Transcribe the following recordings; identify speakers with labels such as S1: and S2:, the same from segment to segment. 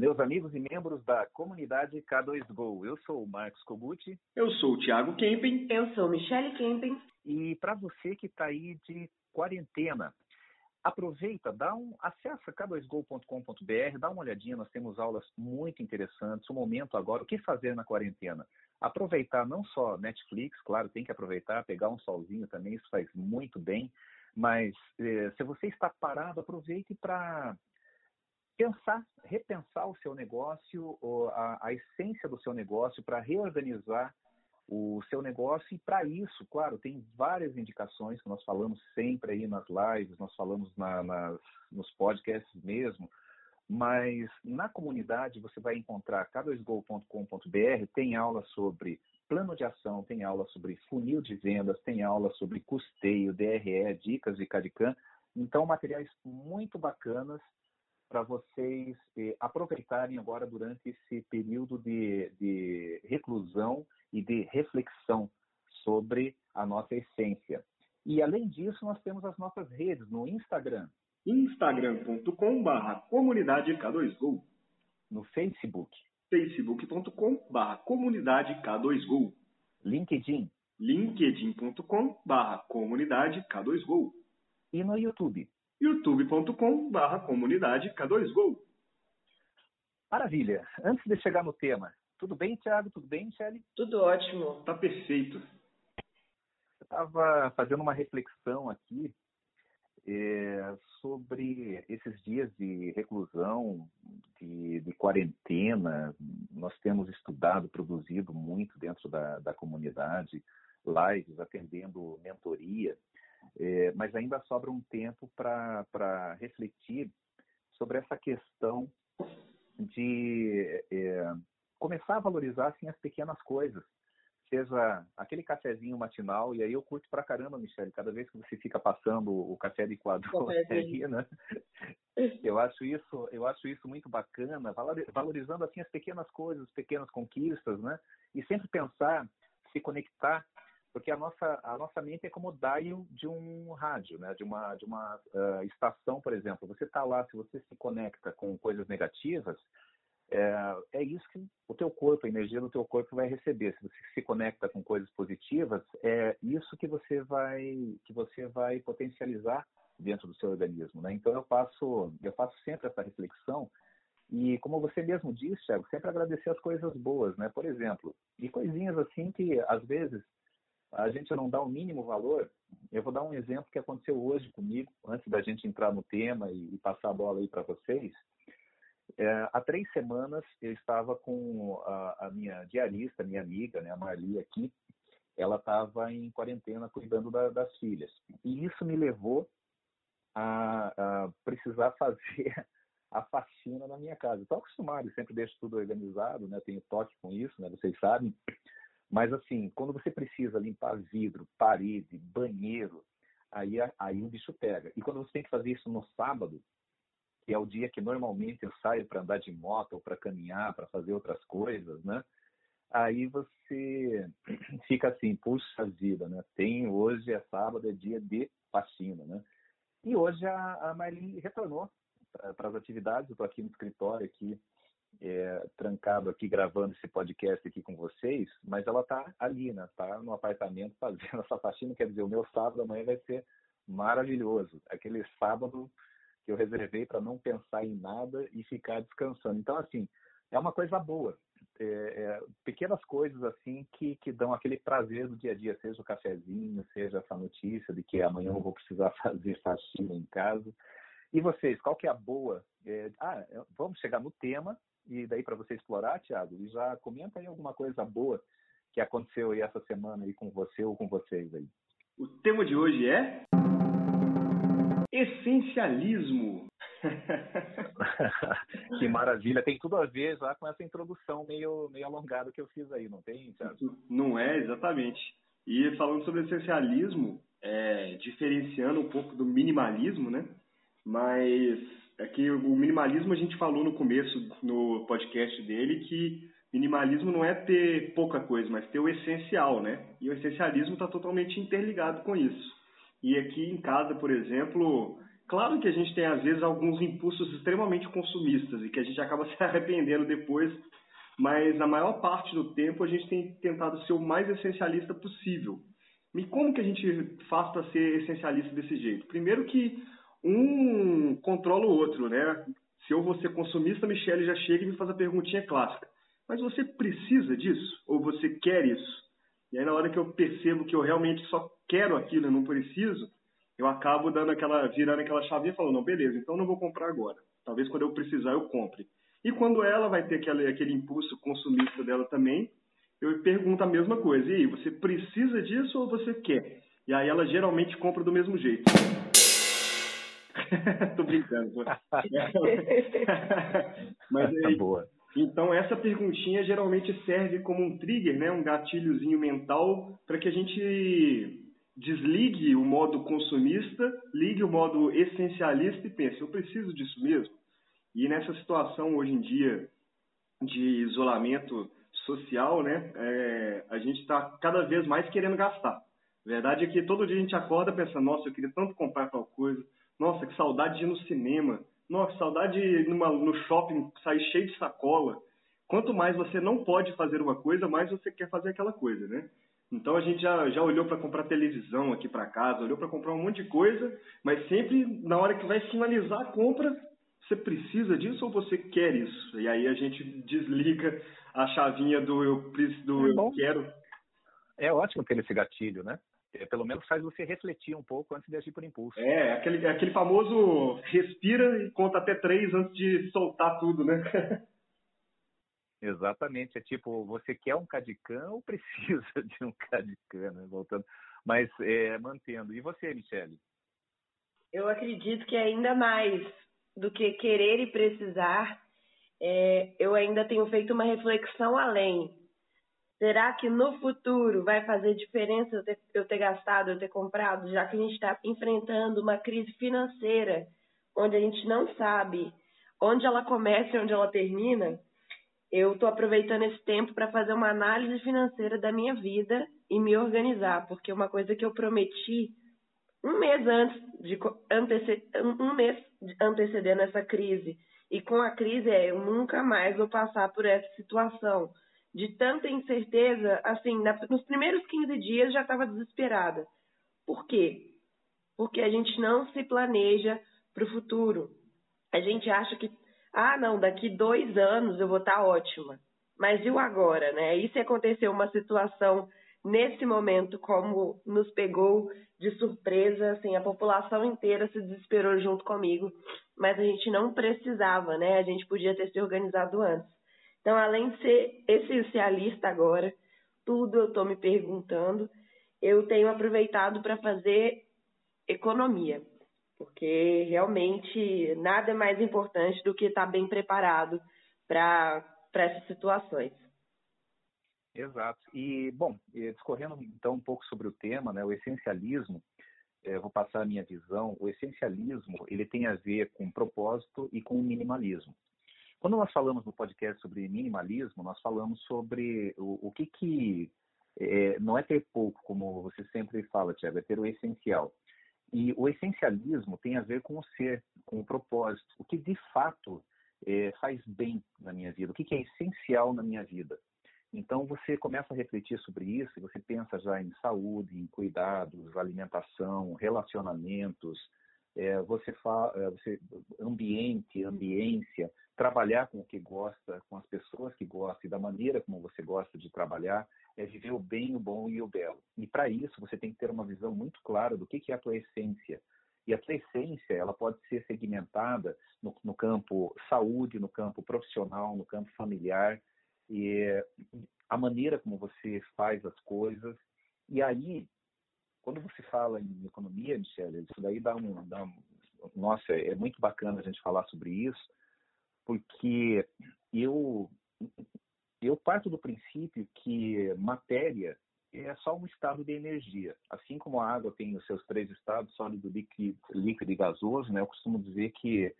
S1: meus amigos e membros da comunidade K2Go. Eu sou o Marcos Koguchi.
S2: Eu sou o Thiago Kempen.
S3: Eu sou Michele Kempen.
S1: E para você que está aí de quarentena, aproveita, dá um acessa k2go.com.br, dá uma olhadinha, nós temos aulas muito interessantes. O momento agora, o que fazer na quarentena? Aproveitar não só Netflix, claro, tem que aproveitar, pegar um solzinho também, isso faz muito bem. Mas eh, se você está parado, aproveite para pensar, repensar o seu negócio, a, a essência do seu negócio, para reorganizar o seu negócio. E para isso, claro, tem várias indicações que nós falamos sempre aí nas lives, nós falamos na, nas, nos podcasts mesmo. Mas na comunidade você vai encontrar k2go.com.br, tem aula sobre plano de ação, tem aula sobre funil de vendas, tem aula sobre custeio, DRE, dicas de CADICAM. Então, materiais muito bacanas para vocês eh, aproveitarem agora durante esse período de, de reclusão e de reflexão sobre a nossa essência. E além disso, nós temos as nossas redes no Instagram.
S2: instagram.com.br comunidade K2Go.
S1: No Facebook.
S2: facebook.com.br comunidade K2Go.
S1: LinkedIn.
S2: linkedin.com.br comunidade K2Go.
S1: E no YouTube
S2: youtube.com barra comunidade K2Go.
S1: Maravilha. Antes de chegar no tema, tudo bem, Thiago? Tudo bem, Michele?
S3: Tudo ótimo.
S2: Tá perfeito.
S1: Eu estava fazendo uma reflexão aqui é, sobre esses dias de reclusão, de, de, quarentena. Nós temos estudado, produzido muito dentro da, da comunidade, lives, atendendo mentoria. É, mas ainda sobra um tempo para refletir sobre essa questão de é, começar a valorizar assim, as pequenas coisas. Seja aquele cafezinho matinal, e aí eu curto pra caramba, Michele, cada vez que você fica passando o café do Equador aí, né? Eu acho isso, eu acho isso muito bacana, valorizando assim as pequenas coisas, as pequenas conquistas, né? E sempre pensar, se conectar porque a nossa a nossa mente é como o dial de um rádio, né? De uma de uma uh, estação, por exemplo. Você está lá, se você se conecta com coisas negativas, é, é isso que o teu corpo, a energia do teu corpo vai receber. Se você se conecta com coisas positivas, é isso que você vai que você vai potencializar dentro do seu organismo, né? Então eu faço eu faço sempre essa reflexão e como você mesmo disse, Thiago, sempre agradecer as coisas boas, né? Por exemplo, e coisinhas assim que às vezes a gente não dá o mínimo valor. Eu vou dar um exemplo que aconteceu hoje comigo, antes da gente entrar no tema e, passar a bola aí para vocês. É, há três semanas eu estava com a, a, minha diarista, minha amiga, né, a Marli aqui. Ela estava em quarentena cuidando da, das filhas. E isso me levou a, a precisar fazer a faxina na minha casa. Estou acostumado, sempre deixo tudo organizado, né? Tenho toque com isso, né? Vocês sabem. Mas assim, quando você precisa limpar vidro, parede, banheiro, aí, aí o bicho pega. E quando você tem que fazer isso no sábado, que é o dia que normalmente eu saio para andar de moto ou para caminhar, para fazer outras coisas, né? Aí você fica assim, puxa vida, né? Tem hoje é sábado, é dia de faxina, né? E hoje a, a Marlene retornou para as atividades, eu estou aqui no escritório aqui é, trancado aqui gravando esse podcast aqui com vocês, mas ela está ali, né? Está no apartamento fazendo essa faxina. Quer dizer, o meu sábado amanhã vai ser maravilhoso. Aquele sábado que eu reservei para não pensar em nada e ficar descansando. Então, assim, é uma coisa boa. É, é, pequenas coisas assim que, que dão aquele prazer do dia a dia, seja o cafezinho, seja essa notícia de que amanhã eu vou precisar fazer faxina em casa. E vocês, qual que é a boa? É, ah, vamos chegar no tema e daí para você explorar, Thiago, e já comenta aí alguma coisa boa que aconteceu aí essa semana aí com você ou com vocês aí.
S2: O tema de hoje é essencialismo.
S1: que maravilha, tem tudo a ver já com essa introdução meio, meio alongada que eu fiz aí, não tem, Thiago?
S2: Não é, exatamente. E falando sobre essencialismo, é, diferenciando um pouco do minimalismo, né? Mas é que o minimalismo a gente falou no começo no podcast dele que minimalismo não é ter pouca coisa, mas ter o essencial, né? E o essencialismo está totalmente interligado com isso. E aqui em casa, por exemplo, Claro que a gente tem, às vezes, alguns impulsos extremamente consumistas e que a gente acaba se arrependendo depois, mas na maior parte do tempo a gente tem tentado ser o mais essencialista possível. E como que a gente faz para ser essencialista desse jeito? Primeiro que um controla o outro, né? Se eu vou ser consumista, a Michelle já chega e me faz a perguntinha clássica. Mas você precisa disso? Ou você quer isso? E aí na hora que eu percebo que eu realmente só quero aquilo e não preciso, eu acabo dando aquela, virando aquela chavinha e falando, não, beleza, então não vou comprar agora. Talvez quando eu precisar eu compre. E quando ela vai ter aquele, aquele impulso consumista dela também, eu pergunto a mesma coisa. E aí, você precisa disso ou você quer? E aí ela geralmente compra do mesmo jeito. Tô brincando. Mas aí, tá boa. Então essa perguntinha geralmente serve como um trigger, né, um gatilhozinho mental para que a gente desligue o modo consumista, ligue o modo essencialista e pense, eu preciso disso mesmo? E nessa situação hoje em dia de isolamento social, né, é, a gente está cada vez mais querendo gastar. A verdade é que todo dia a gente acorda pensando, nossa, eu queria tanto comprar tal coisa, nossa, que saudade de ir no cinema, nossa, que saudade de ir numa, no shopping, sair cheio de sacola. Quanto mais você não pode fazer uma coisa, mais você quer fazer aquela coisa, né? Então a gente já, já olhou para comprar televisão aqui para casa, olhou para comprar um monte de coisa, mas sempre na hora que vai finalizar a compra, você precisa disso ou você quer isso? E aí a gente desliga a chavinha do eu, do é eu quero.
S1: É ótimo ter esse gatilho, né? É, pelo menos faz você refletir um pouco antes de agir por impulso.
S2: É, aquele, aquele famoso respira e conta até três antes de soltar tudo, né?
S1: Exatamente, é tipo, você quer um Cadican ou precisa de um Cadican, né? Voltando, mas é, mantendo. E você, Michele?
S3: Eu acredito que ainda mais do que querer e precisar, é, eu ainda tenho feito uma reflexão além. Será que no futuro vai fazer diferença eu ter, eu ter gastado, eu ter comprado, já que a gente está enfrentando uma crise financeira, onde a gente não sabe onde ela começa e onde ela termina? eu estou aproveitando esse tempo para fazer uma análise financeira da minha vida e me organizar, porque uma coisa que eu prometi um mês antes de anteceder, um mês antecedendo essa crise e com a crise é eu nunca mais vou passar por essa situação de tanta incerteza, assim, nos primeiros 15 dias já estava desesperada. Por quê? Porque a gente não se planeja para o futuro. A gente acha que ah, não, daqui dois anos eu vou estar tá ótima. Mas e o agora, né? E se aconteceu uma situação nesse momento como nos pegou de surpresa, assim, a população inteira se desesperou junto comigo, mas a gente não precisava, né? A gente podia ter se organizado antes. Então, além de ser essencialista agora, tudo eu estou me perguntando, eu tenho aproveitado para fazer economia porque realmente nada é mais importante do que estar bem preparado para essas situações.
S1: Exato. E, bom, discorrendo então um pouco sobre o tema, né, o essencialismo, é, vou passar a minha visão, o essencialismo ele tem a ver com propósito e com o minimalismo. Quando nós falamos no podcast sobre minimalismo, nós falamos sobre o, o que que é, não é ter pouco, como você sempre fala, Tiago, é ter o essencial. E o essencialismo tem a ver com o ser, com o propósito, o que de fato é, faz bem na minha vida, o que, que é essencial na minha vida. Então você começa a refletir sobre isso você pensa já em saúde, em cuidados, alimentação, relacionamentos, é, você fala, é, você ambiente, ambiência, trabalhar com o que gosta, com as pessoas que gosta e da maneira como você gosta de trabalhar é viver o bem, o bom e o belo. E para isso você tem que ter uma visão muito clara do que, que é a tua essência. E a tua essência ela pode ser segmentada no, no campo saúde, no campo profissional, no campo familiar, e a maneira como você faz as coisas. E aí, quando você fala em economia, Michelle, isso daí dá um, dá um nossa, é muito bacana a gente falar sobre isso, porque eu eu parto do princípio que matéria é só um estado de energia. Assim como a água tem os seus três estados, sólido, líquido, líquido e gasoso, né? eu costumo dizer que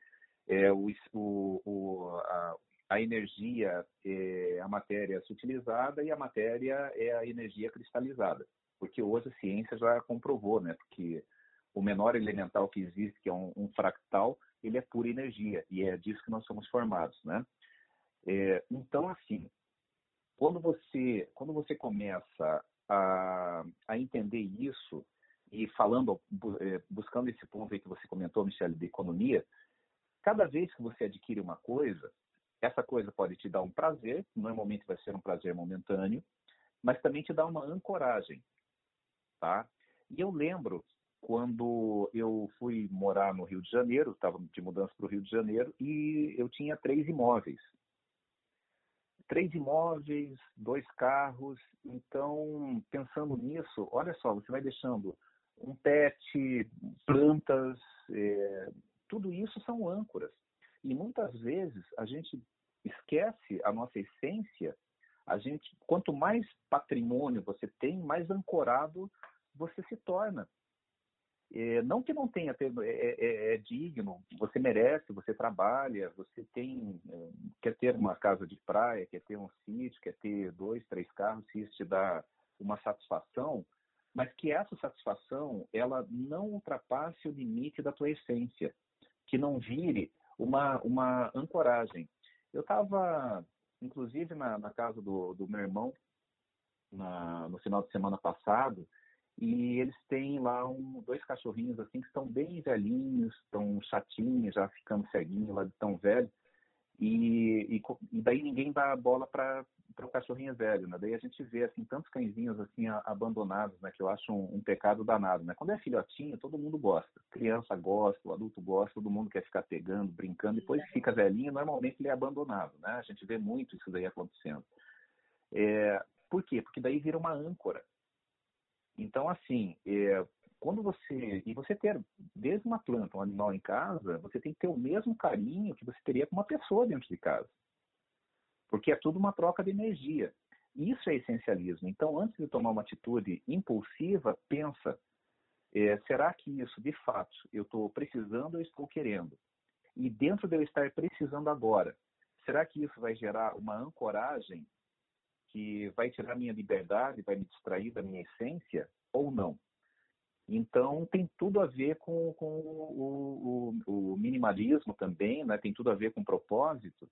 S1: é, o, o, a, a, energia é a matéria sutilizada e a matéria é a energia cristalizada. Porque hoje a ciência já comprovou, né? Porque o menor elemental que existe, que é um, um, fractal, ele é pura energia e é disso que nós somos formados, né? É, então, assim, quando você quando você começa a, a entender isso e falando é, buscando esse ponto aí que você comentou, Michele, de economia, cada vez que você adquire uma coisa, essa coisa pode te dar um prazer, normalmente vai ser um prazer momentâneo, mas também te dá uma ancoragem, tá? E eu lembro quando eu fui morar no Rio de Janeiro, estava de mudança para o Rio de Janeiro, e eu tinha três imóveis. Três imóveis, dois carros. Então, pensando nisso, olha só, você vai deixando um pet, plantas, é, tudo isso são âncoras. E muitas vezes a gente esquece a nossa essência. A gente, quanto mais patrimônio você tem, mais ancorado você se torna. É, não que não tenha, é, é, é, digno, você merece, você trabalha, você tem, é, quer ter uma casa de praia, quer ter um sítio, quer ter dois, três carros, se isso te dá uma satisfação, mas que essa satisfação ela não ultrapasse o limite da tua essência, que não vire uma, uma ancoragem. Eu estava, inclusive, na, na, casa do, do meu irmão na, no final de semana passado, e eles têm lá um, dois cachorrinhos assim que estão bem velhinhos, estão chatinhos, já ficando ceguinhos lá de tão velho. E, e, e daí ninguém dá bola para o cachorrinho velho, né? Daí a gente vê assim tantos cãezinhos assim abandonados, né? Que eu acho um, um, pecado danado, né? Quando é filhotinho, todo mundo gosta. Criança gosta, o adulto gosta, todo mundo quer ficar pegando, brincando. Depois que fica velhinho, normalmente ele é abandonado, né? A gente vê muito isso daí acontecendo. É, por quê? Porque daí vira uma âncora. Então, assim, é, quando você e você ter desde uma planta, um animal em casa, você tem que ter o mesmo carinho que você teria com uma pessoa dentro de casa, porque é tudo uma troca de energia. Isso é essencialismo. Então, antes de tomar uma atitude impulsiva, pensa: é, será que isso, de fato, eu estou precisando ou estou querendo? E dentro de eu estar precisando agora, será que isso vai gerar uma ancoragem que vai tirar minha liberdade, vai me distrair da minha essência ou não? Então, tem tudo a ver com, com o, o, o, minimalismo também, né? tem tudo a ver com propósito,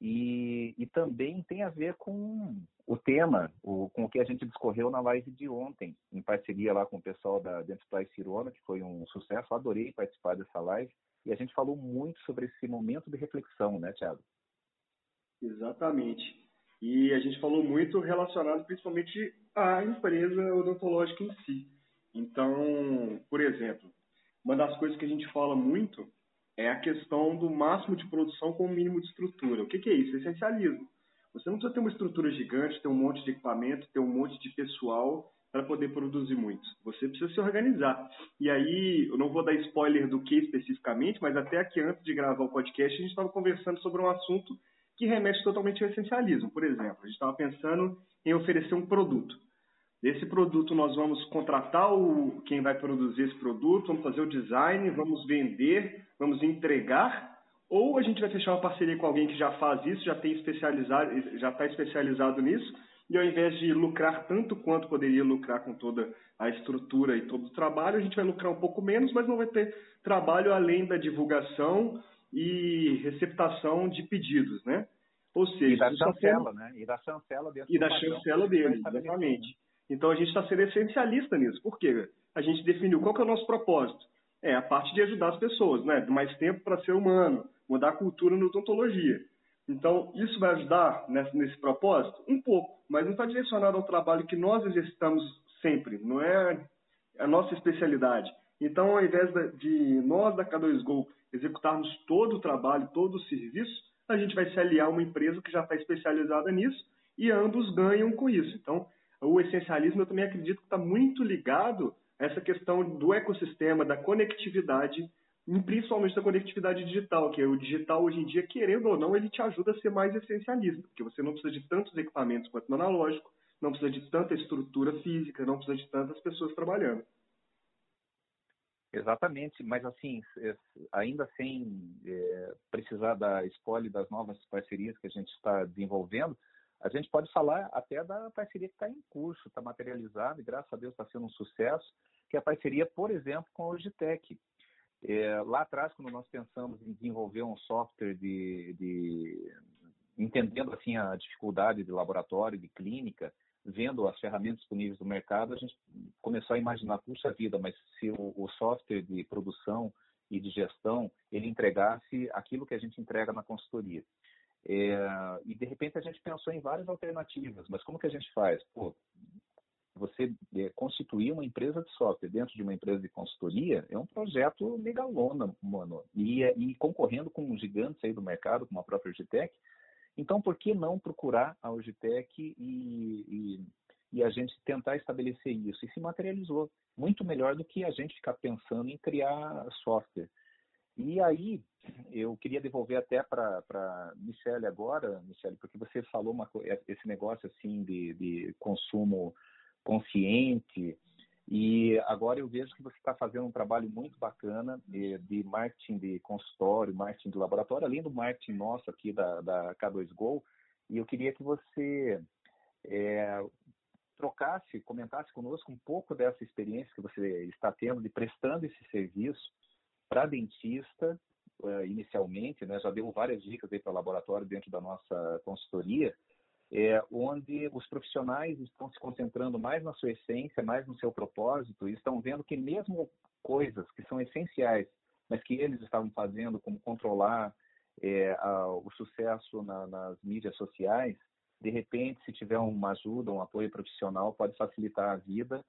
S1: e, e também tem a ver com o tema, o, com o que a gente discorreu na live de ontem, em parceria lá com o pessoal da Dentisplay Cirona, que foi um sucesso, adorei participar dessa live, e a gente falou muito sobre esse momento de reflexão, né, Thiago?
S2: Exatamente. E a gente falou muito relacionado principalmente à empresa odontológica em si. Então, por exemplo, uma das coisas que a gente fala muito é a questão do máximo de produção com o mínimo de estrutura. O que, que é isso? Essencialismo. Você não precisa ter uma estrutura gigante, ter um monte de equipamento, ter um monte de pessoal para poder produzir muito. Você precisa se organizar. E aí, eu não vou dar spoiler do que especificamente, mas até aqui antes de gravar o podcast, a gente estava conversando sobre um assunto que remete totalmente ao essencialismo. Por exemplo, a gente estava pensando em oferecer um produto. Desse produto nós vamos contratar o, quem vai produzir esse produto, vamos fazer o design, vamos vender, vamos entregar, ou a gente vai fechar uma parceria com alguém que já faz isso, já tem especializado, já está especializado nisso, e ao invés de lucrar tanto quanto poderia lucrar com toda a estrutura e todo o trabalho, a gente vai lucrar um pouco menos, mas não vai ter trabalho além da divulgação e receptação de pedidos, né?
S1: Ou seja, e da chancela, né? E da chancela
S2: dentro E da chancela dele, exatamente. Então a gente está sendo essencialista nisso. Por quê? A gente definiu qual que é o nosso propósito. É a parte de ajudar as pessoas, né? Mais tempo para ser humano, mudar a cultura na odontologia. Então, isso vai ajudar nesse, nesse propósito? Um pouco, mas não está direcionado ao trabalho que nós exercitamos sempre, não é a nossa especialidade. Então, ao invés de nós da K2Go executarmos todo o trabalho, todo o serviço, a gente vai se aliar a uma empresa que já está especializada nisso e ambos ganham com isso. Então, o essencialismo eu também acredito que está muito ligado a essa questão do ecossistema, da conectividade, principalmente da conectividade digital, que é o digital hoje em dia, querendo ou não, ele te ajuda a ser mais essencialista, porque você não precisa de tantos equipamentos quanto no analógico, não precisa de tanta estrutura física, não precisa de tantas pessoas trabalhando.
S1: Exatamente, mas assim, ainda sem é, precisar da spoiler das novas parcerias que a gente está desenvolvendo, A gente pode falar até da parceria que está em curso, está materializada e graças a Deus está sendo um sucesso, que é a parceria, por exemplo, com a Logitech. É, lá atrás, quando nós pensamos em desenvolver um software de, de entendendo assim a dificuldade de laboratório, de clínica, vendo as ferramentas disponíveis no mercado, a gente começou a imaginar, puxa vida, mas se o, o software de produção e de gestão ele entregasse aquilo que a gente entrega na consultoria. É, e de repente a gente pensou em várias alternativas, mas como que a gente faz? Pô, você é, constituir uma empresa de software dentro de uma empresa de consultoria é um projeto megalona, mano, e, e concorrendo com gigantes aí do mercado, como a própria Urgitec. Então, por que não procurar a Urgitec e, e, e a gente tentar estabelecer isso? E se materializou. Muito melhor do que a gente ficar pensando em criar software. E aí, eu queria devolver até para Michele agora, Michele, porque você falou uma, esse negócio assim de, de consumo consciente, e agora eu vejo que você está fazendo um trabalho muito bacana de, de, marketing de consultório, marketing de laboratório, além do marketing nosso aqui da, da K2Go. E eu queria que você é, trocasse, comentasse conosco um pouco dessa experiência que você está tendo de prestando esse serviço para dentista, uh, inicialmente, né, já deu várias dicas para laboratório dentro da nossa consultoria, é, onde os profissionais estão se concentrando mais na sua essência, mais no seu propósito, e estão vendo que mesmo coisas que são essenciais, mas que eles estavam fazendo, como controlar é, a, o sucesso na, nas mídias sociais, de repente, se tiver uma ajuda, um apoio profissional, pode facilitar a vida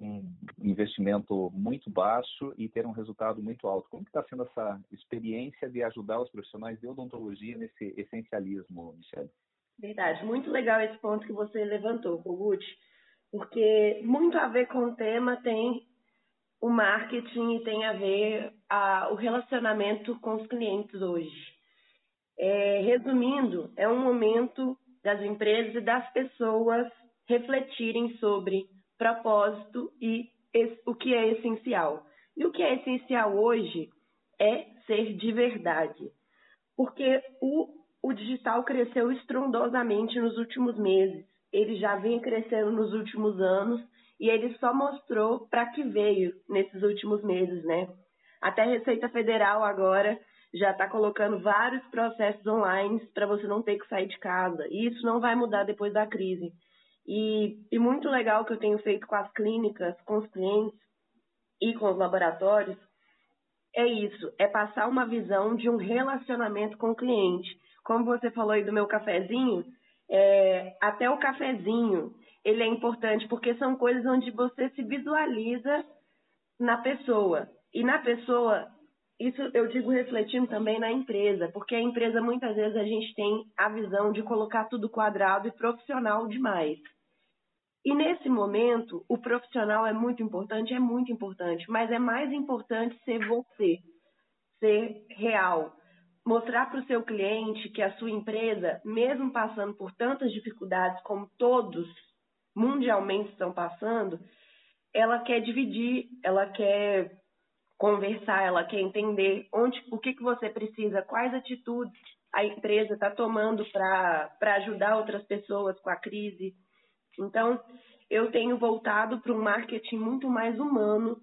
S1: um investimento muito baixo e ter um resultado muito alto. Como está sendo essa experiência de ajudar os profissionais de odontologia nesse essencialismo, Michelle?
S3: Verdade, muito legal esse ponto que você levantou, Kogut, porque muito a ver com o tema tem o marketing e tem a ver a, o relacionamento com os clientes hoje. É, resumindo, é um momento das empresas e das pessoas refletirem sobre propósito e o que é essencial. E o que é essencial hoje é ser de verdade. Porque o, o digital cresceu estrondosamente nos últimos meses. Ele já vinha crescendo nos últimos anos e ele só mostrou para que veio nesses últimos meses, né? Até a Receita Federal agora já está colocando vários processos online para você não ter que sair de casa. E isso não vai mudar depois da crise. E, e muito legal que eu tenho feito com as clínicas, com os clientes e com os laboratórios, é isso, é passar uma visão de um relacionamento com o cliente. Como você falou aí do meu cafezinho, é, até o cafezinho, ele é importante porque são coisas onde você se visualiza na pessoa. E na pessoa, isso eu digo refletindo também na empresa, porque a empresa muitas vezes a gente tem a visão de colocar tudo quadrado e profissional demais. E nesse momento, o profissional é muito importante, é muito importante, mas é mais importante ser você, ser real. Mostrar para o seu cliente que a sua empresa, mesmo passando por tantas dificuldades como todos mundialmente estão passando, ela quer dividir, ela quer conversar, ela quer entender onde, o que, que você precisa, quais atitudes a empresa está tomando para ajudar outras pessoas com a crise. Então, eu tenho voltado para um marketing muito mais humano,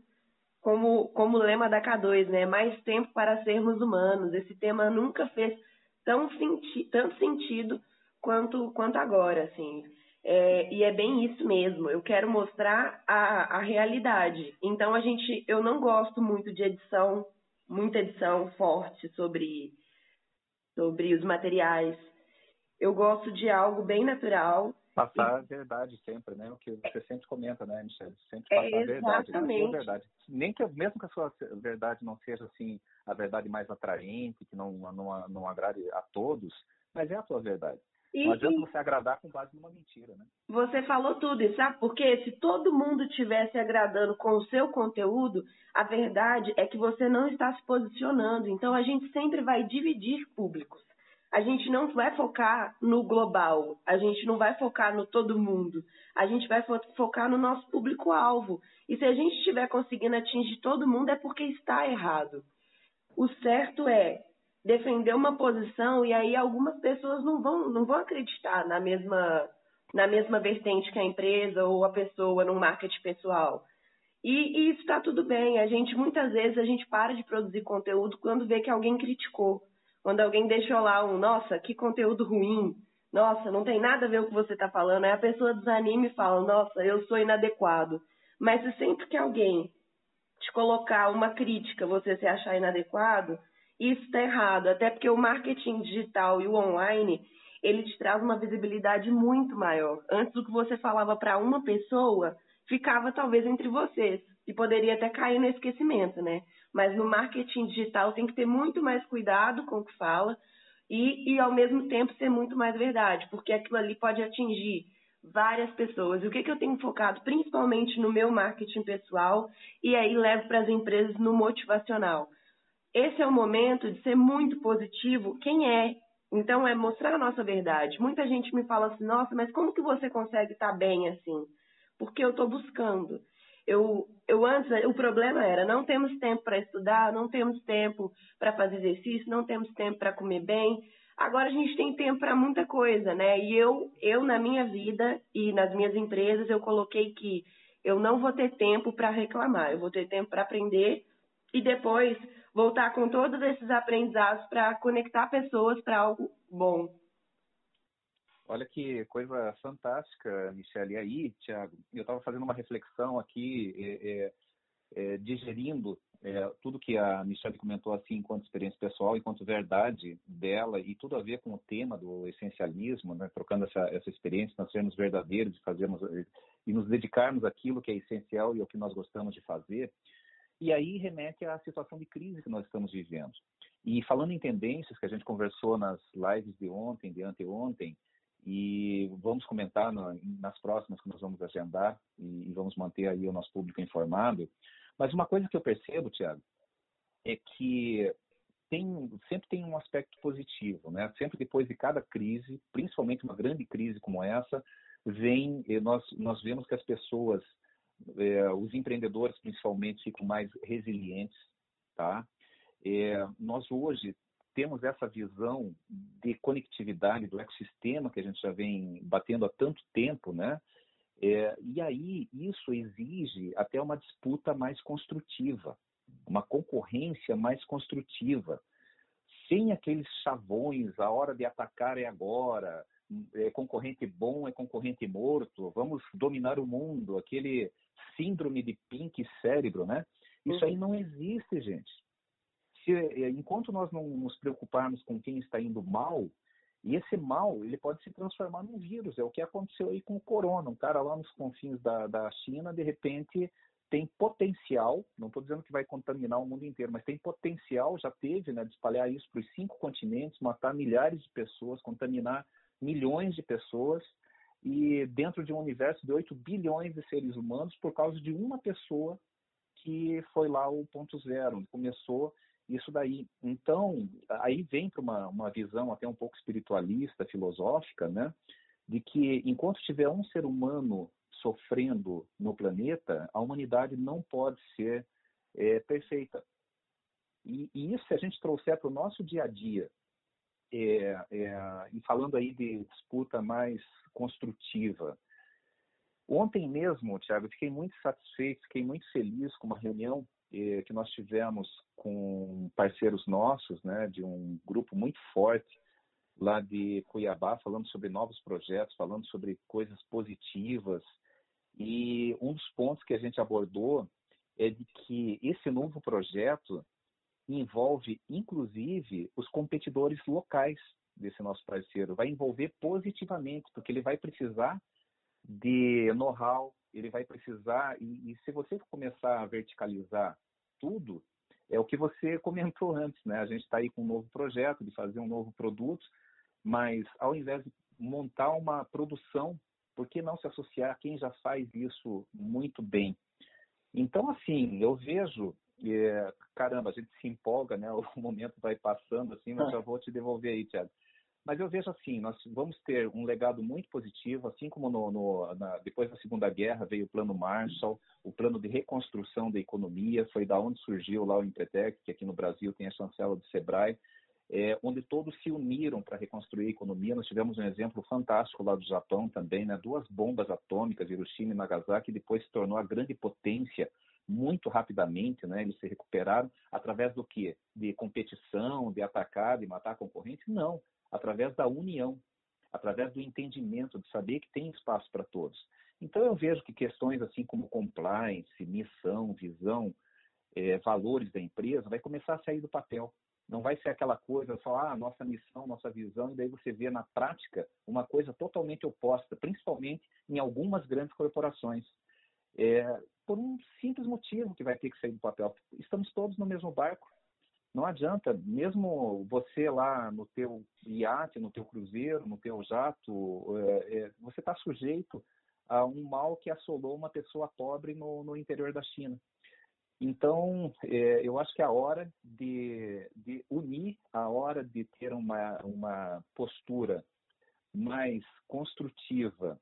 S3: como, como lema da K2, né? Mais tempo para sermos humanos. Esse tema nunca fez tão senti tanto sentido quanto, quanto agora, assim. É, e é bem isso mesmo. Eu quero mostrar a, a realidade. Então a gente, eu não gosto muito de edição, muita edição forte sobre sobre os materiais. Eu gosto de algo bem natural
S1: Passar a verdade sempre, né? O que você sempre comenta, né, Michelle? Sempre é, passar
S3: é,
S1: a verdade, né? a verdade. Nem que, mesmo que a sua verdade não seja, assim, a verdade mais atraente, que não, não, não agrade a todos, mas é a sua verdade. E, não adianta você agradar com base numa mentira, né?
S3: Você falou tudo, e sabe por quê? Se todo mundo tivesse agradando com o seu conteúdo, a verdade é que você não está se posicionando. Então a gente sempre vai dividir públicos a gente não vai focar no global, a gente não vai focar no todo mundo, a gente vai focar no nosso público-alvo. E se a gente estiver conseguindo atingir todo mundo é porque está errado. O certo é defender uma posição e aí algumas pessoas não vão, não vão acreditar na mesma, na mesma vertente que a empresa ou a pessoa no marketing pessoal. E, e isso está tudo bem. A gente muitas vezes a gente para de produzir conteúdo quando vê que alguém criticou, quando alguém deixou lá um, nossa, que conteúdo ruim, nossa, não tem nada a ver com o que você está falando. Aí a pessoa desanima e fala, nossa, eu sou inadequado. Mas se sempre que alguém te colocar uma crítica, você se achar inadequado, isso está errado. Até porque o marketing digital e o online, ele te traz uma visibilidade muito maior. Antes do que você falava para uma pessoa, ficava talvez entre vocês e poderia até cair no esquecimento, né? Mas no marketing digital tem que ter muito mais cuidado com o que fala e, e ao mesmo tempo ser muito mais verdade, porque aquilo ali pode atingir várias pessoas. E o que, que eu tenho focado principalmente no meu marketing pessoal e aí levo para as empresas no motivacional. Esse é o momento de ser muito positivo quem é. Então é mostrar a nossa verdade. Muita gente me fala assim, nossa, mas como que você consegue estar tá bem assim? Porque eu estou buscando. Eu, eu antes, o problema era, não temos tempo para estudar, não temos tempo para fazer exercício, não temos tempo para comer bem. Agora a gente tem tempo para muita coisa, né? E eu, eu na minha vida e nas minhas empresas, eu coloquei que eu não vou ter tempo para reclamar, eu vou ter tempo para aprender e depois voltar com todos esses aprendizados para conectar pessoas para algo bom.
S1: Olha que coisa fantástica, Michelle. E aí, Tiago, eu estava fazendo uma reflexão aqui, é, é, é, digerindo é, tudo que a Michelle comentou assim enquanto experiência pessoal, enquanto verdade dela e tudo a ver com o tema do essencialismo, né? trocando essa, essa experiência, nós sermos verdadeiros e fazermos e nos dedicarmos àquilo que é essencial e ao que nós gostamos de fazer. E aí remete à situação de crise que nós estamos vivendo. E falando em tendências que a gente conversou nas lives de ontem, de anteontem, e vamos comentar no, nas próximas que nós vamos agendar e, e, vamos manter aí o nosso público informado. Mas uma coisa que eu percebo, Tiago, é que tem, sempre tem um aspecto positivo, né? Sempre depois de cada crise, principalmente uma grande crise como essa, vem nós nós vemos que as pessoas, é, os empreendedores principalmente, ficam mais resilientes, tá? É, nós hoje temos essa visão de conectividade do ecossistema que a gente já vem batendo há tanto tempo, né? É, e aí isso exige até uma disputa mais construtiva, uma concorrência mais construtiva, sem aqueles chavões, a hora de atacar é agora, é concorrente bom é concorrente morto, vamos dominar o mundo, aquele síndrome de pink cérebro, né? Isso aí não existe, gente se, eh, enquanto nós não nos preocuparmos com quem está indo mal, e esse mal ele pode se transformar num vírus. É o que aconteceu aí com o corona. Um cara lá nos confins da, da China, de repente, tem potencial, não estou dizendo que vai contaminar o mundo inteiro, mas tem potencial, já teve, né, de espalhar isso para os cinco continentes, matar milhares de pessoas, contaminar milhões de pessoas, e dentro de um universo de 8 bilhões de seres humanos, por causa de uma pessoa que foi lá o ponto zero, começou isso daí. Então, aí vem para uma, uma visão até um pouco espiritualista, filosófica, né? De que enquanto tiver um ser humano sofrendo no planeta, a humanidade não pode ser é, perfeita. E, e, isso, se a gente trouxer para o nosso dia a dia, é, é, e falando aí de disputa mais construtiva, ontem mesmo, Tiago, fiquei muito satisfeito, fiquei muito feliz com uma reunião que nós tivemos com parceiros nossos, né, de um grupo muito forte lá de Cuiabá, falando sobre novos projetos, falando sobre coisas positivas. E um dos pontos que a gente abordou é de que esse novo projeto envolve, inclusive, os competidores locais desse nosso parceiro. Vai envolver positivamente, porque ele vai precisar de know-how, ele vai precisar, e, e se você começar a verticalizar tudo, é o que você comentou antes, né? A gente está aí com um novo projeto de fazer um novo produto, mas ao invés de montar uma produção, por que não se associar a quem já faz isso muito bem? Então, assim, eu vejo, é, caramba, a gente se empolga, né? O momento vai passando, assim, mas já vou te devolver aí, Tiago. Mas eu vejo assim, nós vamos ter um legado muito positivo, assim como no, no, na, depois da Segunda Guerra veio o Plano Marshall, o plano de reconstrução da economia, foi da onde surgiu lá o Empretec, que aqui no Brasil tem a chancela do Sebrae. é, onde todos se uniram para reconstruir a economia. Nós tivemos um exemplo fantástico lá do Japão também, né? duas bombas atômicas, Hiroshima e Nagasaki, depois se tornou a grande potência muito rapidamente, né? Eles se recuperaram através do quê? De competição, de atacar, de matar a concorrente? Não, através da união, através do entendimento, de saber que tem espaço para todos. Então eu vejo que questões assim como compliance, missão, visão, é, valores da empresa vai começar a sair do papel. Não vai ser aquela coisa só, ah, nossa missão, nossa visão, e daí você vê na prática uma coisa totalmente oposta, principalmente em algumas grandes corporações. É, por um simples motivo que vai ter que sair do papel. Estamos todos no mesmo barco. Não adianta, mesmo você lá no teu iate, no teu cruzeiro, no teu jato, é, é, você está sujeito a um mal que assolou uma pessoa pobre no, no interior da China. Então, é, eu acho que é a hora de, de, unir, a hora de ter uma, uma postura mais construtiva,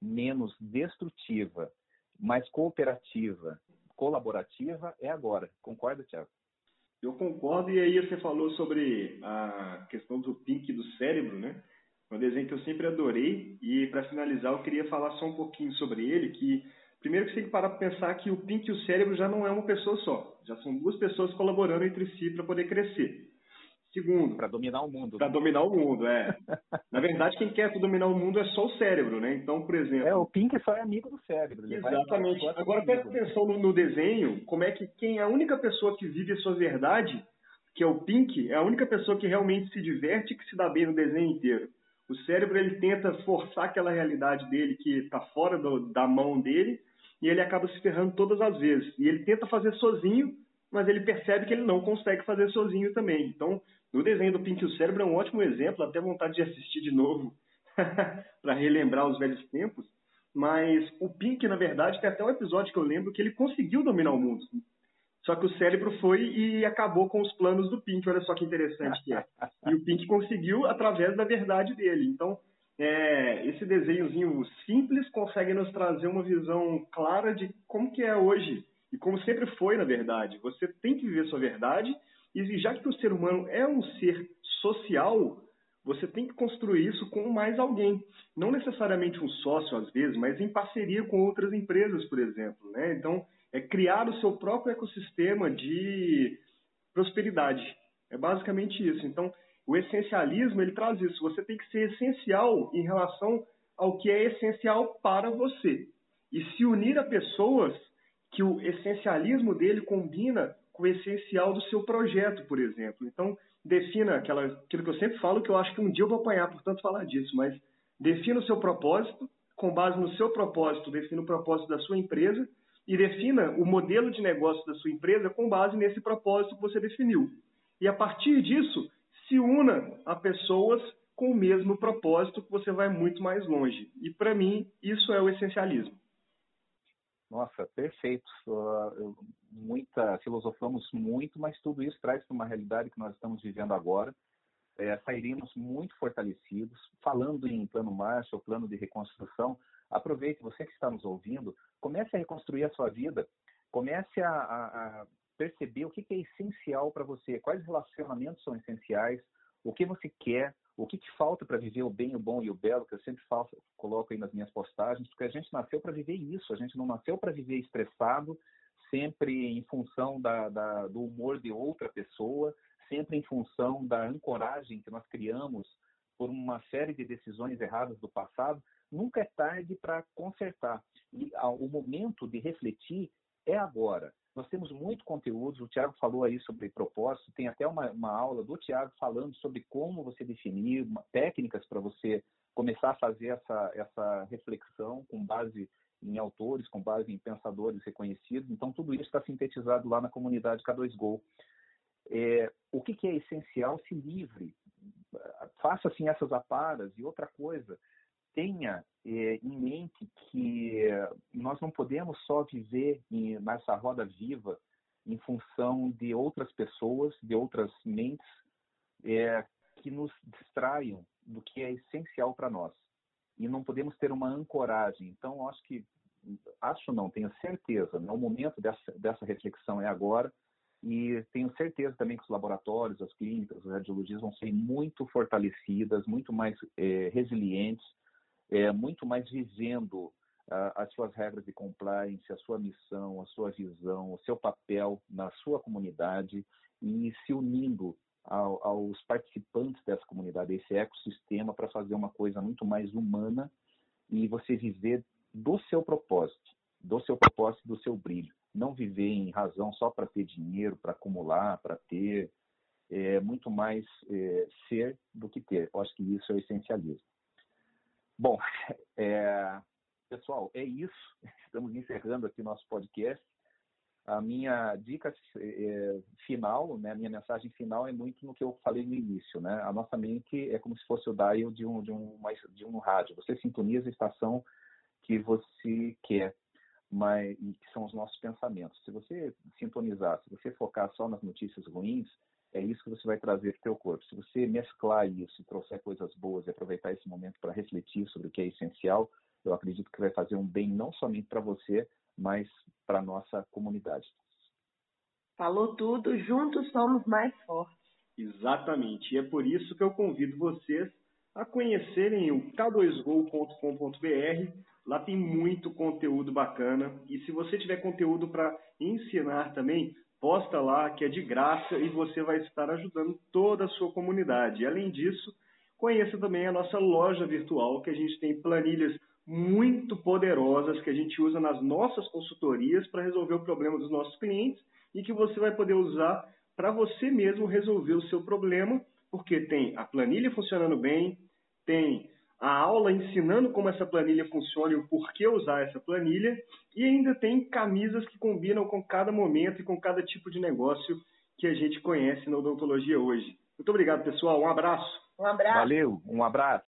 S1: menos destrutiva, mais cooperativa, colaborativa, é agora. Concorda, Tiago?
S2: Eu concordo, e aí você falou sobre a questão do pink do cérebro, né? Um desenho que eu sempre adorei, e para finalizar eu queria falar só um pouquinho sobre ele, que Primeiro que você tem que parar para pensar que o Pink e o cérebro já não é uma pessoa só. Já são duas pessoas colaborando entre si para poder crescer. Segundo.
S1: Para dominar o mundo.
S2: Para dominar o mundo, é. Na verdade, quem quer dominar o mundo é só o cérebro, né? Então, por exemplo.
S1: É, o Pink só é amigo do cérebro.
S2: Exatamente. Agora presta atenção no, no, desenho, como é que quem é a única pessoa que vive a sua verdade, que é o Pink, é a única pessoa que realmente se diverte e que se dá bem no desenho inteiro. O cérebro ele tenta forçar aquela realidade dele que está fora do, da mão dele e ele acaba se ferrando todas as vezes. E ele tenta fazer sozinho, mas ele percebe que ele não consegue fazer sozinho também. Então, no desenho do Pink o Cérebro é um ótimo exemplo, até vontade de assistir de novo para relembrar os velhos tempos. Mas o Pink, na verdade, tem até um episódio que eu lembro que ele conseguiu dominar o mundo. Só que o cérebro foi e acabou com os planos do Pink. Olha só que interessante que é. E o Pink conseguiu através da verdade dele. Então, é, esse desenhozinho simples consegue nos trazer uma visão clara de como que é hoje e como sempre foi, na verdade. Você tem que viver sua verdade e já que o ser humano é um ser social, você tem que construir isso com mais alguém. Não necessariamente um sócio, às vezes, mas em parceria com outras empresas, por exemplo. Né? Então, é criar o seu próprio ecossistema de prosperidade. É basicamente isso. Então, o essencialismo, ele traz isso. Você tem que ser essencial em relação ao que é essencial para você. E se unir a pessoas que o essencialismo dele combina com o essencial do seu projeto, por exemplo. Então, defina aquela, aquilo que eu sempre falo, que eu acho que um dia eu vou apanhar por tanto falar disso, mas defina o seu propósito, com base no seu propósito, defina o propósito da sua empresa e defina o modelo de negócio da sua empresa com base nesse propósito que você definiu. E a partir disso, se una a pessoas com o mesmo propósito que você vai muito mais longe. E para mim, isso é o essencialismo.
S1: Nossa, perfeito. Muita, filosofamos muito, mas tudo isso traz para uma realidade que nós estamos vivendo agora. É, sairemos muito fortalecidos. Falando em plano Marshall, plano de reconstrução, aproveite, você que está nos ouvindo, comece a reconstruir a sua vida, comece a, a, a perceber o que é essencial para você, quais relacionamentos são essenciais, o que você quer, o que te falta para viver o bem, o bom e o belo, que eu sempre faço, coloco aí nas minhas postagens, porque a gente nasceu para viver isso, a gente não nasceu para viver estressado, sempre em função da, da, do humor de outra pessoa, sempre em função da ancoragem que nós criamos por uma série de decisões erradas do passado. Nunca é tarde para consertar. E o momento de refletir é agora. Nós temos muito conteúdo, o Tiago falou aí sobre propósito, tem até uma, uma aula do Tiago falando sobre como você definir uma, técnicas para você começar a fazer essa, essa reflexão com base em autores, com base em pensadores reconhecidos. Então, tudo isso está sintetizado lá na comunidade K2Go. É, o que, que, é essencial? Se livre. Faça assim essas aparas. E outra coisa, tenha é, em mente que nós não podemos só viver em, nessa roda viva em função de outras pessoas, de outras mentes é, que nos distraiam do que é essencial para nós. E não podemos ter uma ancoragem. Então, acho que, acho não, tenho certeza, né, o momento dessa, dessa reflexão é agora. e tenho certeza também que os laboratórios, as clínicas, as radiologias vão ser muito fortalecidas, muito mais é, resilientes, é, muito mais vivendo as suas regras de compliance, a sua missão, a sua visão, o seu papel na sua comunidade e se unindo ao, aos participantes dessa comunidade, esse ecossistema, para fazer uma coisa muito mais humana e você viver do seu propósito, do seu propósito, do seu brilho não viver em razão só para ter dinheiro, para acumular, para ter, é muito mais é, ser do que ter. Eu acho que isso é o essencialismo. Bom, é, pessoal, é isso. Estamos encerrando aqui nosso podcast. A minha dica é, final, né, a minha mensagem final é muito no que eu falei no início. Né? A nossa mente é como se fosse o dial de um, de um, de um rádio. Você sintoniza a estação que você quer mas e que são os nossos pensamentos. Se você sintonizar, se você focar só nas notícias ruins, é isso que você vai trazer para o teu corpo. Se você mesclar isso, trouxer coisas boas e aproveitar esse momento para refletir sobre o que é essencial, eu acredito que vai fazer um bem não somente para você, mas para a nossa comunidade.
S3: Falou tudo, juntos somos mais fortes.
S2: Exatamente, e é por isso que eu convido vocês a conhecerem o k2go.com.br. Lá tem muito conteúdo bacana. E se você tiver conteúdo para ensinar também, posta lá que é de graça e você vai estar ajudando toda a sua comunidade. E, além disso, conheça também a nossa loja virtual, que a gente tem planilhas muito poderosas que a gente usa nas nossas consultorias para resolver o problema dos nossos clientes e que você vai poder usar para você mesmo resolver o seu problema, porque tem a planilha funcionando bem, tem a aula ensinando como essa planilha funciona e o porquê usar essa planilha, e ainda tem camisas que combinam com cada momento e com cada tipo de negócio que a gente conhece na odontologia hoje. Muito obrigado, pessoal. Um abraço.
S3: Um abraço.
S1: Valeu, um abraço.